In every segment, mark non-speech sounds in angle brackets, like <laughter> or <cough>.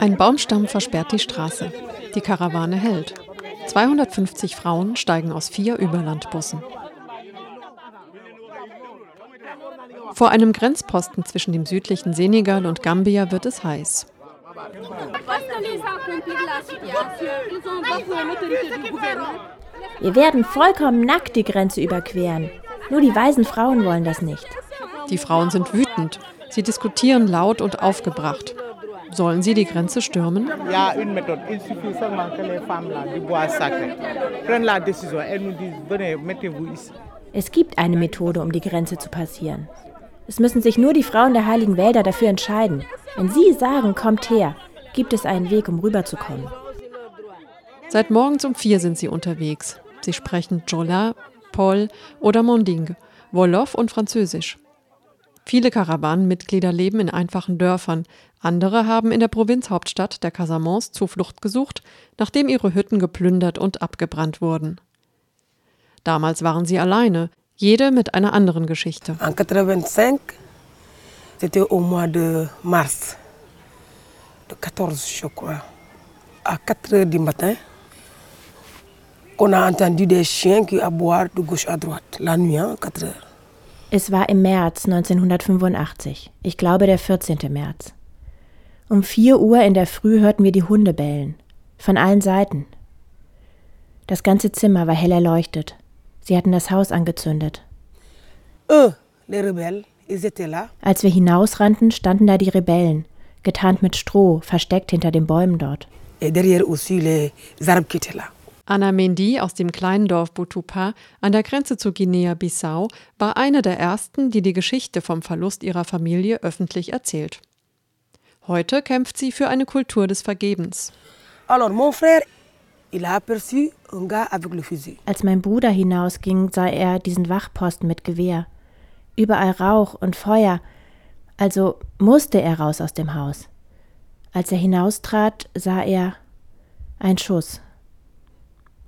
Ein Baumstamm versperrt die Straße. Die Karawane hält. 250 Frauen steigen aus vier Überlandbussen. Vor einem Grenzposten zwischen dem südlichen Senegal und Gambia wird es heiß. Wir werden vollkommen nackt die Grenze überqueren. Nur die weisen Frauen wollen das nicht. Die Frauen sind wütend. Sie diskutieren laut und aufgebracht. Sollen sie die Grenze stürmen? Es gibt eine Methode, um die Grenze zu passieren. Es müssen sich nur die Frauen der heiligen Wälder dafür entscheiden. Wenn sie sagen, kommt her, gibt es einen Weg, um rüberzukommen. Seit morgens um vier sind sie unterwegs. Sie sprechen Jola, Paul oder Monding, Wolof und Französisch. Viele Karawanenmitglieder leben in einfachen Dörfern, andere haben in der Provinzhauptstadt der Casamance Zuflucht gesucht, nachdem ihre Hütten geplündert und abgebrannt wurden. Damals waren sie alleine, jede mit einer anderen Geschichte. En 85, c'était au mois de mars, de 14, je crois, à 4 heures du matin, qu'on a entendu des chiens qui aboient de gauche à droite, la nuit, hein, 4 heures. Es war im März 1985, ich glaube der 14. März. Um 4 Uhr in der Früh hörten wir die Hunde bellen, von allen Seiten. Das ganze Zimmer war hell erleuchtet. Sie hatten das Haus angezündet. Eux, les rebelles, ils étaient là. Als wir hinausrannten, standen da die Rebellen, getarnt mit Stroh, versteckt hinter den Bäumen dort. Et derrière aussi les arbres qui étaient là. Anna Mendy aus dem kleinen Dorf Butupa an der Grenze zu Guinea-Bissau war eine der ersten, die die Geschichte vom Verlust ihrer Familie öffentlich erzählt. Heute kämpft sie für eine Kultur des Vergebens. Alors mon frère. Als mein Bruder hinausging, sah er diesen Wachposten mit Gewehr. Überall Rauch und Feuer. Also musste er raus aus dem Haus. Als er hinaustrat, sah er ein Schuss.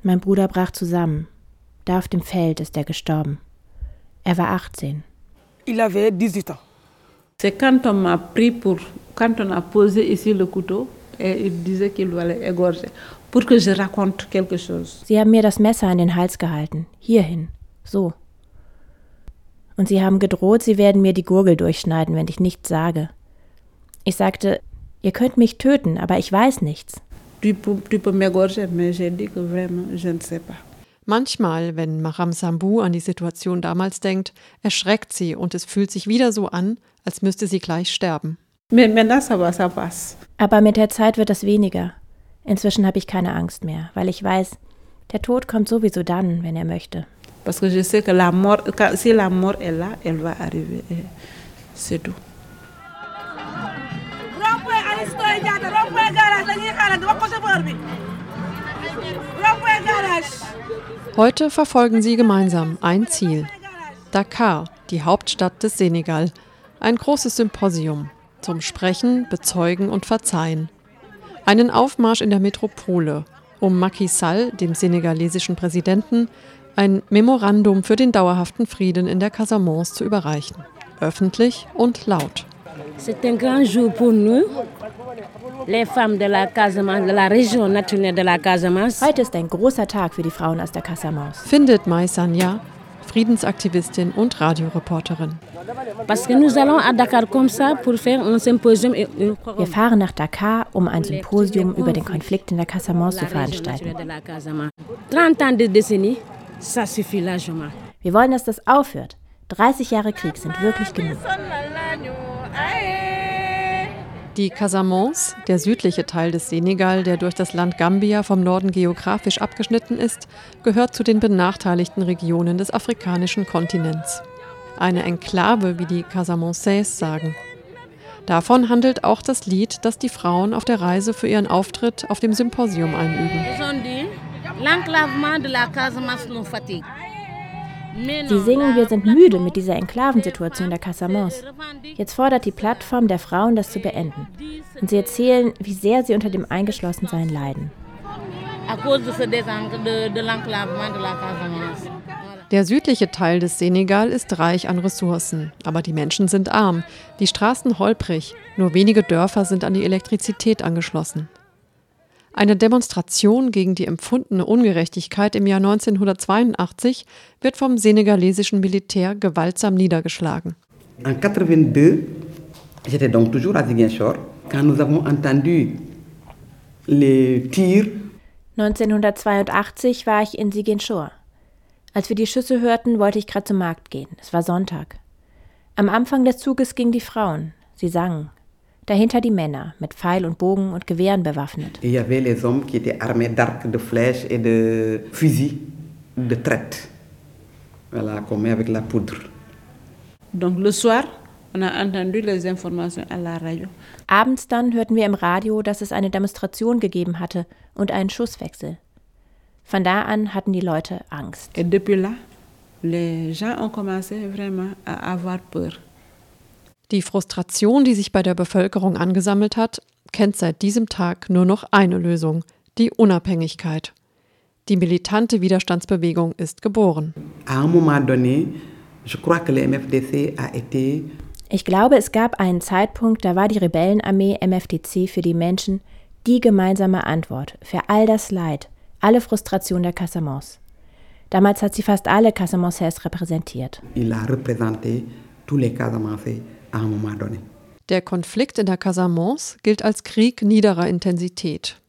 Mein Bruder brach zusammen. Da auf dem Feld ist er gestorben. Er war 18. Il avait 18 ans. C'est quand on m'a pris pour, quand on a posé ici le couteau, et il disait qu'il allait égorger, pour que je raconte quelque chose. Sie haben mir das Messer an den Hals gehalten. Hierhin. So. Und sie haben gedroht, sie werden mir die Gurgel durchschneiden, wenn ich nichts sage. Ich sagte, ihr könnt mich töten, aber ich weiß nichts. Tu peux, tu peux m'égorger, mais j'ai dit que vraiment, je ne sais pas. Manchmal, wenn Maham Sambu an die Situation damals denkt, erschreckt sie und es fühlt sich wieder so an, als müsste sie gleich sterben. Aber mit der Zeit wird das weniger. Inzwischen habe ich keine Angst mehr, weil ich weiß, der Tod kommt sowieso dann, wenn er möchte. Parce que je sais que la mort, quand- si la mort est là, elle va arriver. C'est tout. Wax ko chauffeur bi Heute verfolgen sie gemeinsam ein Ziel. Dakar, die Hauptstadt des Senegal. Ein großes Symposium zum Sprechen, Bezeugen und Verzeihen. Einen Aufmarsch in der Metropole, um Macky Sall, dem senegalesischen Präsidenten, ein Memorandum für den dauerhaften Frieden in der Casamance zu überreichen. Öffentlich und laut. C'est un grand jour pour nous, Heute ist ein großer Tag für die Frauen aus der Casamance. Findet Mai Sanya, Friedensaktivistin und Radioreporterin. Wir fahren nach Dakar, um ein Symposium über den Konflikt in der Casamance zu veranstalten. de la Casamance. 30 ans de décennie, ça suffit largement. Wir wollen, dass das aufhört. 30 Jahre Krieg sind wirklich genug. Die Casamance, der südliche Teil des Senegal, der durch das Land Gambia vom Norden geografisch abgeschnitten ist, gehört zu den benachteiligten Regionen des afrikanischen Kontinents. Eine Enklave, wie die Casamançais sagen. Davon handelt auch das Lied, das die Frauen auf der Reise für ihren Auftritt auf dem Symposium einüben. Sie singen, wir sind müde mit dieser Enklavensituation der Casamance. Jetzt fordert die Plattform der Frauen, das zu beenden. Und sie erzählen, wie sehr sie unter dem Eingeschlossensein leiden. Der südliche Teil des Senegal ist reich an Ressourcen, aber die Menschen sind arm, die Straßen holprig, nur wenige Dörfer sind an die Elektrizität angeschlossen. Eine Demonstration gegen die empfundene Ungerechtigkeit im Jahr 1982 wird vom senegalesischen Militär gewaltsam niedergeschlagen. En 82, j'étais donc toujours à Ziguinchor, quand nous avons entendu les tirs 1982 war ich in Ziguinchor. Als wir die Schüsse hörten, wollte ich gerade zum Markt gehen. Es war Sonntag. Am Anfang des Zuges gingen die Frauen. Sie sangen. Dahinter die Männer, mit Pfeil und Bogen und Gewehren bewaffnet. il y avait les hommes qui étaient armés d'arcs, de flèches et de fusils, de traites. Voilà, qu'on met avec la poudre. Donc le soir, on a entendu les informations à la radio. Abends dann hörten wir im Radio, dass es eine Demonstration gegeben hatte und einen Schusswechsel. Von da an hatten die Leute Angst. Et depuis là, les gens ont commencé vraiment à avoir peur. Die Frustration, die sich bei der Bevölkerung angesammelt hat, kennt seit diesem Tag nur noch eine Lösung, die Unabhängigkeit. Die militante Widerstandsbewegung ist geboren. Ich glaube, es gab einen Zeitpunkt, da war die Rebellenarmee MFDC für die Menschen die gemeinsame Antwort für all das Leid, alle Frustration der Casamance. Damals hat sie fast alle Casamançais repräsentiert. il a représenté tous les Casamançais Der Konflikt in der Casamance gilt als Krieg niederer Intensität.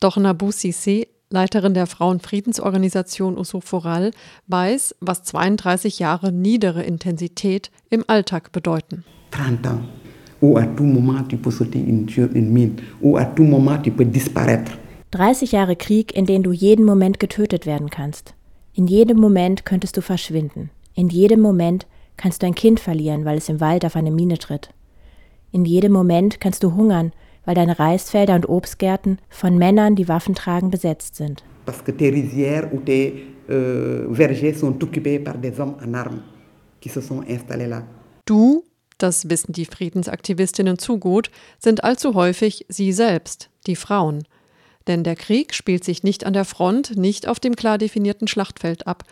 Doch Nabou Cissé, Leiterin der Frauenfriedensorganisation Usuforal, weiß, was 32 Jahre niedere Intensität im Alltag bedeuten. 30 ans, où à tout moment tu peux sauter une, sur une mine, où à tout moment tu peux disparaître. 30 Jahre Krieg, in denen du jeden Moment getötet werden kannst. In jedem Moment könntest du verschwinden. In jedem Moment kannst du ein Kind verlieren, weil es im Wald auf eine Mine tritt. In jedem Moment kannst du hungern, weil deine Reisfelder und Obstgärten von Männern, die Waffen tragen, besetzt sind. Parce que tes rizières ou tes euh, vergers sont occupés par des hommes en armes qui se sont installés là. Du, das wissen die Friedensaktivistinnen zu gut, sind allzu häufig sie selbst, die Frauen. Denn der Krieg spielt sich nicht an der Front, nicht auf dem klar definierten Schlachtfeld ab.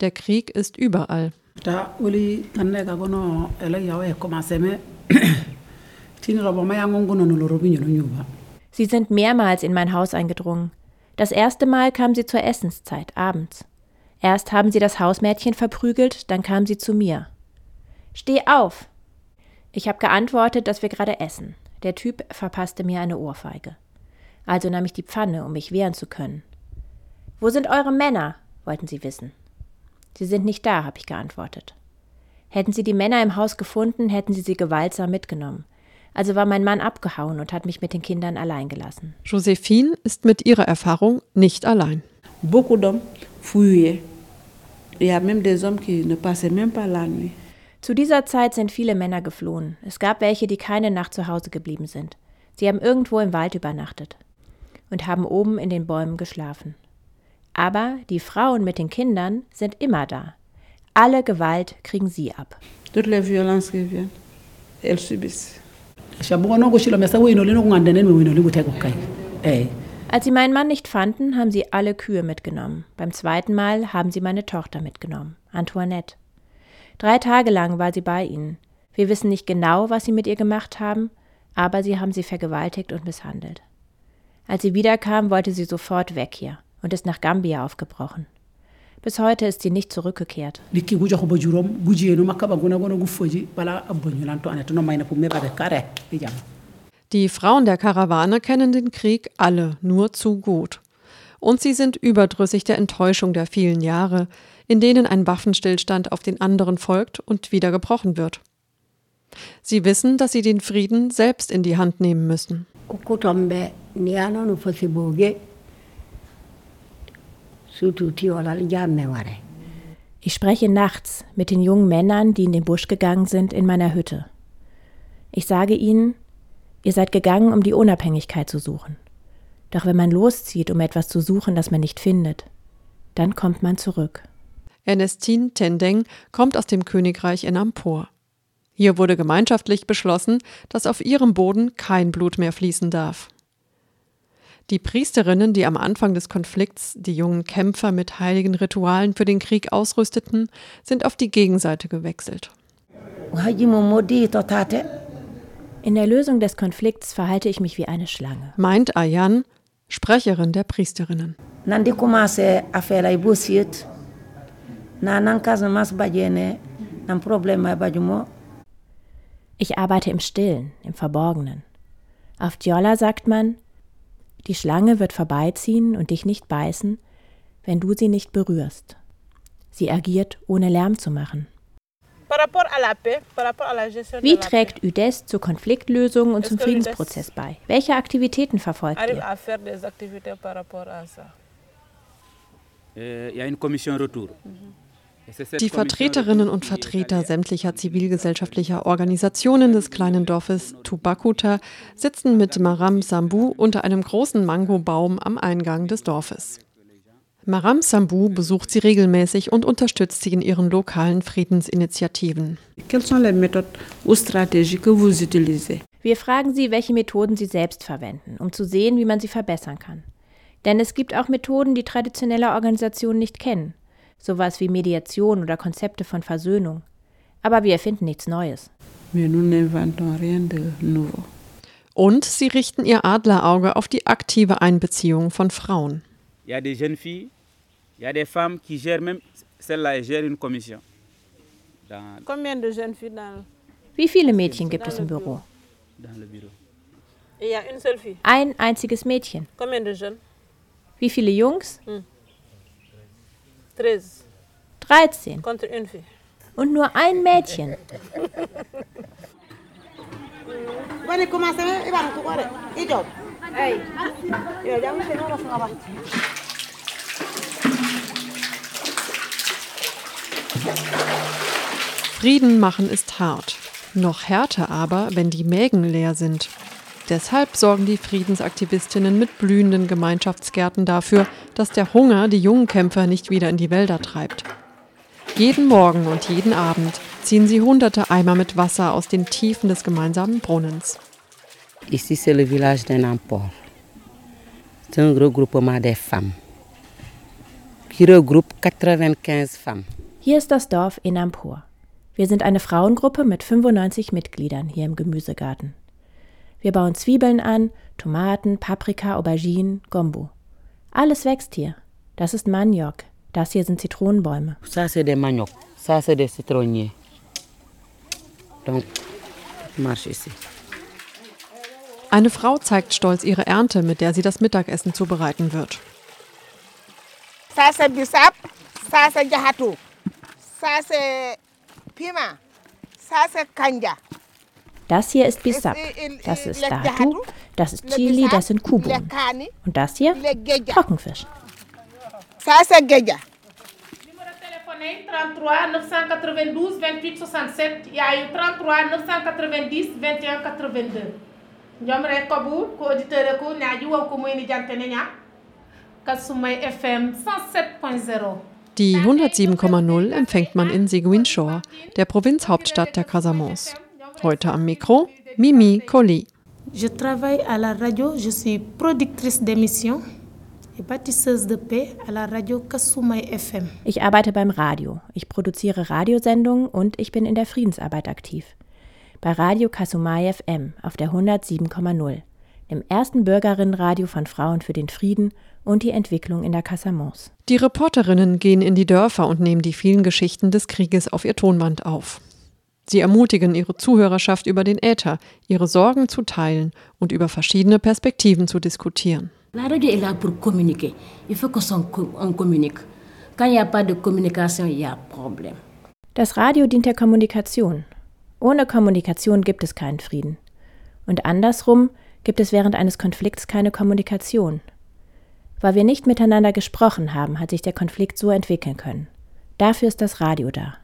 Der Krieg ist überall. Ta wuli kanne ka gono ele yawe commencé me <clears throat> tini robo ma yango ngono no loro binyo nyuba Sie sind mehrmals in mein Haus eingedrungen. Das erste Mal kam sie zur Essenszeit, abends. Erst haben sie das Hausmädchen verprügelt, dann kam sie zu mir. Steh auf! Ich habe geantwortet, dass wir gerade essen. Der Typ verpasste mir eine Ohrfeige. Also nahm ich die Pfanne, um mich wehren zu können. Wo sind eure Männer? wollten sie wissen. Sie sind nicht da, habe ich geantwortet. Hätten sie die Männer im Haus gefunden, hätten sie sie gewaltsam mitgenommen. Also war mein Mann abgehauen und hat mich mit den Kindern allein gelassen. Josephine ist mit ihrer Erfahrung nicht allein. Beaucoup d'hommes fuyaient. Il y a même des hommes qui ne passaient même pas la nuit. Zu dieser Zeit sind viele Männer geflohen. Es gab welche, die keine Nacht zu Hause geblieben sind. Sie haben irgendwo im Wald übernachtet und haben oben in den Bäumen geschlafen. Aber die Frauen mit den Kindern sind immer da. Alle Gewalt kriegen sie ab. Qui elles subissent. eh Als sie meinen Mann nicht fanden, haben sie alle Kühe mitgenommen. Beim zweiten Mal haben sie meine Tochter mitgenommen, Antoinette. Drei Tage lang war sie bei ihnen. Wir wissen nicht genau, was sie mit ihr gemacht haben, aber sie haben sie vergewaltigt und misshandelt. Als sie wiederkam, wollte sie sofort weg hier und ist nach Gambia aufgebrochen. Bis heute ist sie nicht zurückgekehrt. Die Frauen der Karawane kennen den Krieg alle nur zu gut. Und sie sind überdrüssig der Enttäuschung der vielen Jahre, in denen ein Waffenstillstand auf den anderen folgt und wieder gebrochen wird. Sie wissen, dass sie den Frieden selbst in die Hand nehmen müssen. Ich spreche nachts mit den jungen Männern, die in den Busch gegangen sind, in meiner Hütte. Ich sage ihnen, ihr seid gegangen, um die Unabhängigkeit zu suchen. Doch wenn man loszieht, um etwas zu suchen, das man nicht findet, dann kommt man zurück. Ernestine Tendeng kommt aus dem Königreich Enampur. Hier wurde gemeinschaftlich beschlossen, dass auf ihrem Boden kein Blut mehr fließen darf. Die Priesterinnen, die am Anfang des Konflikts die jungen Kämpfer mit heiligen Ritualen für den Krieg ausrüsteten, sind auf die Gegenseite gewechselt. In der Lösung des Konflikts verhalte ich mich wie eine Schlange. Meint Ayan, Sprecherin der Priesterinnen. Ich arbeite im Stillen, im Verborgenen. Auf Djolla sagt man, die Schlange wird vorbeiziehen und dich nicht beißen, wenn du sie nicht berührst. Sie agiert, ohne Lärm zu machen. Wie trägt UDES zur Konfliktlösung und zum Friedensprozess bei? Welche Aktivitäten verfolgt ihr? Die Vertreterinnen und Vertreter sämtlicher zivilgesellschaftlicher Organisationen des kleinen Dorfes Tubakuta sitzen mit Maram Sambu unter einem großen Mangobaum am Eingang des Dorfes. Maram Sambu besucht sie regelmäßig und unterstützt sie in ihren lokalen Friedensinitiativen. Wir fragen sie, welche Methoden sie selbst verwenden, um zu sehen, wie man sie verbessern kann. Denn es gibt auch Methoden, die traditionelle Organisationen nicht kennen sowas wie Mediation oder Konzepte von Versöhnung. Aber wir erfinden nichts Neues. Und sie richten ihr Adlerauge auf die aktive Einbeziehung von Frauen. Wie viele Mädchen gibt es im Büro? Ein einziges Mädchen. Wie viele Jungs? 13. Und nur ein Mädchen. Frieden machen ist hart. Noch härter aber, wenn die Mägen leer sind. Deshalb sorgen die Friedensaktivistinnen mit blühenden Gemeinschaftsgärten dafür, dass der Hunger die jungen Kämpfer nicht wieder in die Wälder treibt. Jeden Morgen und jeden Abend ziehen sie hunderte Eimer mit Wasser aus den Tiefen des gemeinsamen Brunnens. Ici c'est le village de Nampor. C'est un regroupement des femmes qui regroupe 95 femmes. Hier ist das Dorf Enampur. Wir sind eine Frauengruppe mit 95 Mitgliedern hier im Gemüsegarten. Wir bauen Zwiebeln an, Tomaten, Paprika, Auberginen, Gombo. Alles wächst hier. Das ist Maniok. Das hier sind Zitronenbäume. Ça c'est des manioc. Ça c'est des citronniers. Donc, marche ici. Eine Frau zeigt stolz ihre Ernte, mit der sie das Mittagessen zubereiten wird. Ça c'est bissap, ça c'est ça c'est pima, ça c'est kanja. Das hier ist Bissap, das ist Datu, das ist Chili, das sind Kuhbohnen. Und das hier? Trockenfisch. Salsa geja. 33 992 28 67 e aí o 33 990 21 82 ñoom rek ko bu ko auditeur ko ñaaji wo ko muy ni jante ne FM 107.0 Die 107,0 empfängt man in Ziguinchor, der Provinzhauptstadt der Casamance. Heute am Mikro Mimi Colli. Je travaille à la radio, je suis productrice d'émissions et bâtisseuse de paix à la radio Kasumai FM. Ich arbeite beim Radio. Ich produziere Radiosendungen und ich bin in der Friedensarbeit aktiv. Bei Radio Kasumai FM auf der 107,0, dem ersten Bürgerinnenradio von Frauen für den Frieden und die Entwicklung in der Casamance. Die Reporterinnen gehen in die Dörfer und nehmen die vielen Geschichten des Krieges auf ihr Tonband auf. Sie ermutigen ihre Zuhörerschaft über den Äther, ihre Sorgen zu teilen und über verschiedene Perspektiven zu diskutieren. La radio est là pour communiquer. Il faut qu'on communique. Quand il n'y a pas de communication, il y a problème. Das Radio dient der Kommunikation. Ohne Kommunikation gibt es keinen Frieden. Und andersrum gibt es während eines Konflikts keine Kommunikation. Weil wir nicht miteinander gesprochen haben, hat sich der Konflikt so entwickeln können. Dafür ist das Radio da.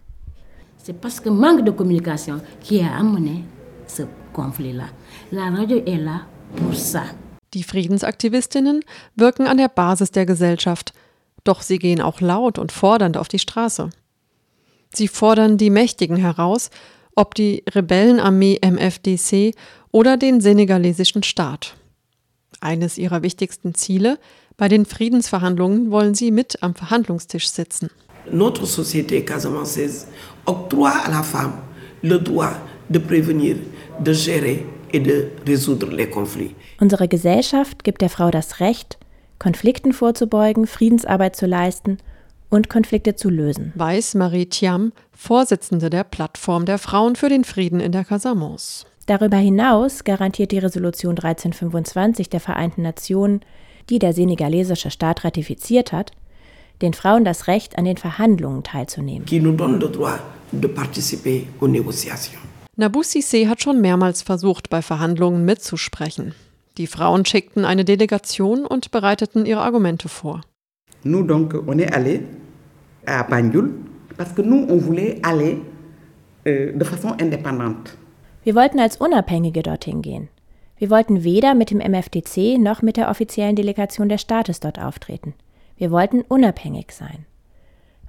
C'est parce que manque de communication qui a amené ce conflit-là. La radio est là pour ça. Die Friedensaktivistinnen wirken an der Basis der Gesellschaft, doch sie gehen auch laut und fordernd auf die Straße. Sie fordern die Mächtigen heraus, ob die Rebellenarmee MFDC oder den senegalesischen Staat. Eines ihrer wichtigsten Ziele, bei den Friedensverhandlungen wollen sie mit am Verhandlungstisch sitzen. Notre société casamançaise octroie à la femme le droit de prévenir, de gérer et de résoudre les conflits. Unsere Gesellschaft gibt der Frau das Recht, Konflikten vorzubeugen, Friedensarbeit zu leisten und Konflikte zu lösen. Weiß Marie Thiam, Vorsitzende der Plattform der Frauen für den Frieden in der Casamance. Darüber hinaus garantiert die Resolution 1325 der Vereinten Nationen, die der senegalesische Staat ratifiziert hat, den Frauen das Recht, an den Verhandlungen teilzunehmen. Cissé hat schon mehrmals versucht, bei Verhandlungen mitzusprechen. Die Frauen schickten eine Delegation und bereiteten ihre Argumente vor. Nous donc, on est allé à Banjul parce que nous, on voulait aller euh, de façon indépendante. Wir wollten als Unabhängige dorthin gehen. Wir wollten weder mit dem MFDC noch mit der offiziellen Delegation des Staates dort auftreten. Wir wollten unabhängig sein.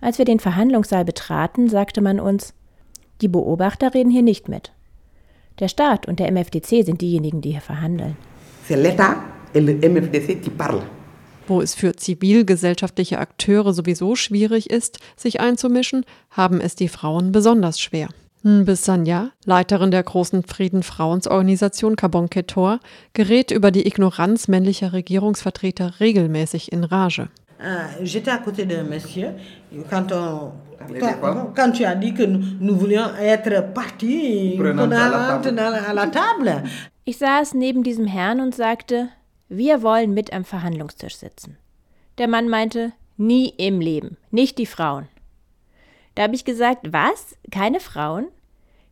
Als wir den Verhandlungssaal betraten, sagte man uns, die Beobachter reden hier nicht mit. Der Staat und der MFDC sind diejenigen, die hier verhandeln. Wo es für zivilgesellschaftliche Akteure sowieso schwierig ist, sich einzumischen, haben es die Frauen besonders schwer. Mbisanya, Leiterin der großen Frieden-Frauensorganisation Kabon Ketor, gerät über die Ignoranz männlicher Regierungsvertreter regelmäßig in Rage. Euh, J'étais à côté d'un monsieur quand on quand, quand tu as dit que nous, nous voulions être partis Prenant à à la table. Ich saß neben diesem Herrn und sagte, wir wollen mit am Verhandlungstisch sitzen. Der Mann meinte, nie im Leben, nicht die Frauen. Da habe ich gesagt, was? Keine Frauen?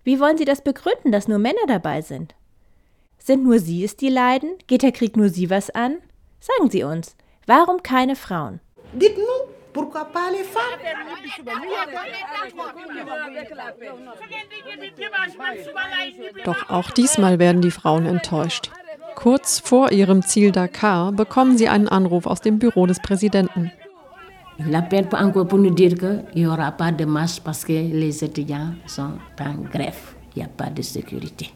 Wie wollen Sie das begründen, dass nur Männer dabei sind? Sind nur Sie es, die leiden? Geht der Krieg nur Sie was an? Sagen Sie uns, warum keine Frauen? Dites-nous, pourquoi pas les femmes Doch auch diesmal werden die Frauen enttäuscht. Kurz vor ihrem Ziel Dakar bekommen sie einen Anruf aus dem Büro des Präsidenten. Il appelle pour- encore pour nous dire qu'il n'y aura pas de marche parce que les étudiants sont en grève. Il n'y a pas de sécurité.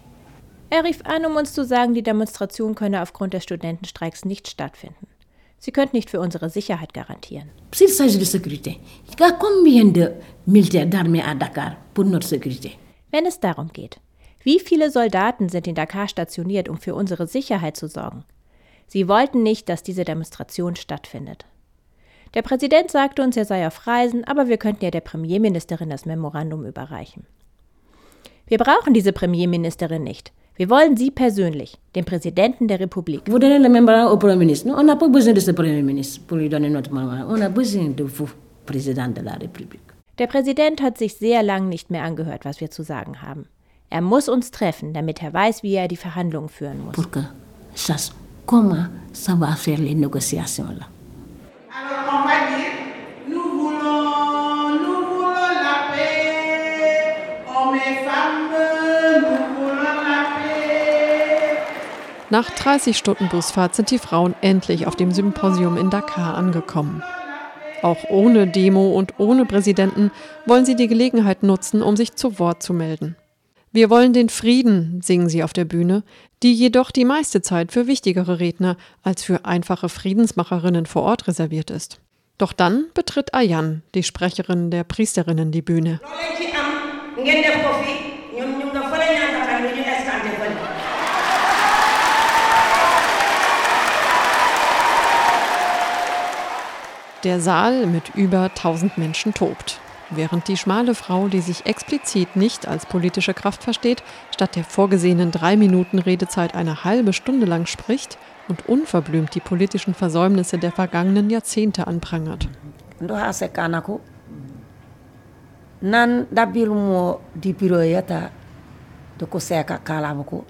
Er rief an, um uns zu sagen, die Demonstration könne aufgrund des Studentenstreiks nicht stattfinden. Sie könnten nicht für unsere Sicherheit garantieren. S'il s'agit de sécurité, il y a combien de militaires d'armée à Dakar pour notre sécurité Wenn es darum geht, wie viele Soldaten sind in Dakar stationiert, um für unsere Sicherheit zu sorgen? Sie wollten nicht, dass diese Demonstration stattfindet. Der Präsident sagte uns, er sei auf Reisen, aber wir könnten ja der Premierministerin das Memorandum überreichen. Wir brauchen diese Premierministerin nicht. Wir wollen sie persönlich, den Präsidenten der Republik. Vous donnez le mémorandum au Premier ministre. Nous, on n'a pas besoin de ce Premier ministre pour lui donner notre mémorandum. On a besoin de vous, Président de la République. Der Präsident hat sich sehr lang nicht mehr angehört, was wir zu sagen haben. Er muss uns treffen, damit er weiß, wie er die Verhandlungen führen muss. Pour que sache comment ça va faire les négociations là. Alors on va dire, Nach 30 Stunden Busfahrt sind die Frauen endlich auf dem Symposium in Dakar angekommen. Auch ohne Demo und ohne Präsidenten wollen sie die Gelegenheit nutzen, um sich zu Wort zu melden. Wir wollen den Frieden, singen sie auf der Bühne, die jedoch die meiste Zeit für wichtigere Redner als für einfache Friedensmacherinnen vor Ort reserviert ist. Doch dann betritt Ayan, die Sprecherin der Priesterinnen, die Bühne. Der Saal mit über 1000 Menschen tobt, während die schmale Frau, die sich explizit nicht als politische Kraft versteht, statt der vorgesehenen drei Minuten Redezeit eine halbe Stunde lang spricht und unverblümt die politischen Versäumnisse der vergangenen Jahrzehnte anprangert. nan ɗaɓɓiru mo dipiro yetta to ko seeka kalama ko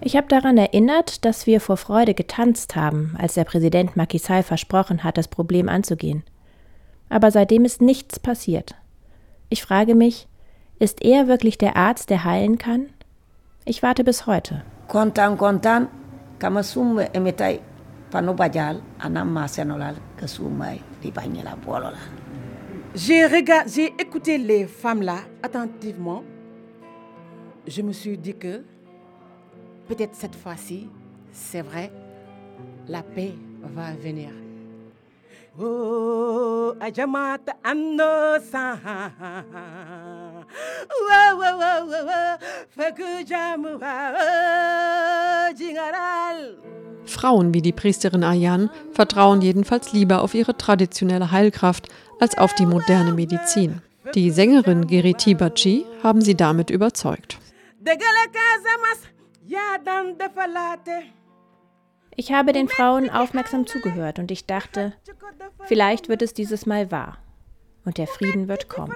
Ich habe daran erinnert, dass wir vor Freude getanzt haben, als der Präsident Macky Sall versprochen hat, das Problem anzugehen. Aber seitdem ist nichts passiert. Ich frage mich, ist er wirklich der Arzt, der heilen kann? Ich warte bis heute. kontan kontan kama summa emitay pano badial anam ma senolal ke sumay di bagnela bolola j'ai écouté les femmes là attentivement. Je me suis dit que peut-être cette fois-ci, c'est vrai, la paix va venir. Oh, ajamata anno sa Wa wa wa wa wa Faku jamu wa jingaral Frauen wie die Priesterin Ayan vertrauen jedenfalls lieber auf ihre traditionelle Heilkraft als auf die moderne Medizin. Die Sängerin Geriti Bachi haben sie damit überzeugt. Ich habe den Frauen aufmerksam zugehört und ich dachte, vielleicht wird es dieses Mal wahr und der Frieden wird kommen.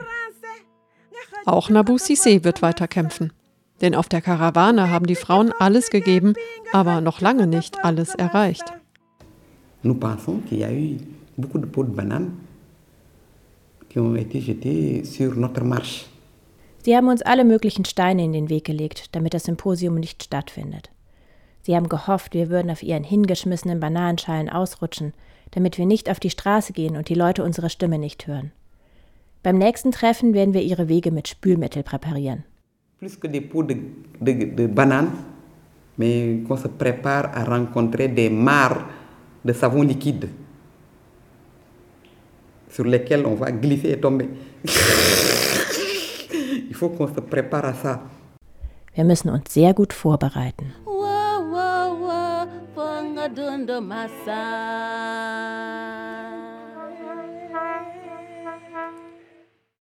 Auch Nabu Sissé wird weiter kämpfen. Denn auf der Karawane haben die Frauen alles gegeben, aber noch lange nicht alles erreicht. Nous pensons qu'il y a eu beaucoup de pots de bananes qui ont été jetés sur notre marche. Sie haben uns alle möglichen Steine in den Weg gelegt, damit das Symposium nicht stattfindet. Sie haben gehofft, wir würden auf ihren hingeschmissenen Bananenschalen ausrutschen, damit wir nicht auf die Straße gehen und die Leute unsere Stimme nicht hören. Beim nächsten Treffen werden wir ihre Wege mit Spülmittel präparieren. Plus que des pots de, de, de bananes, mais qu'on se prépare à rencontrer des mares de savon liquide sur lesquels on va glisser et tomber. <laughs> Il faut qu'on se prépare à ça. Wir müssen uns sehr gut vorbereiten. Ponga dondo masa.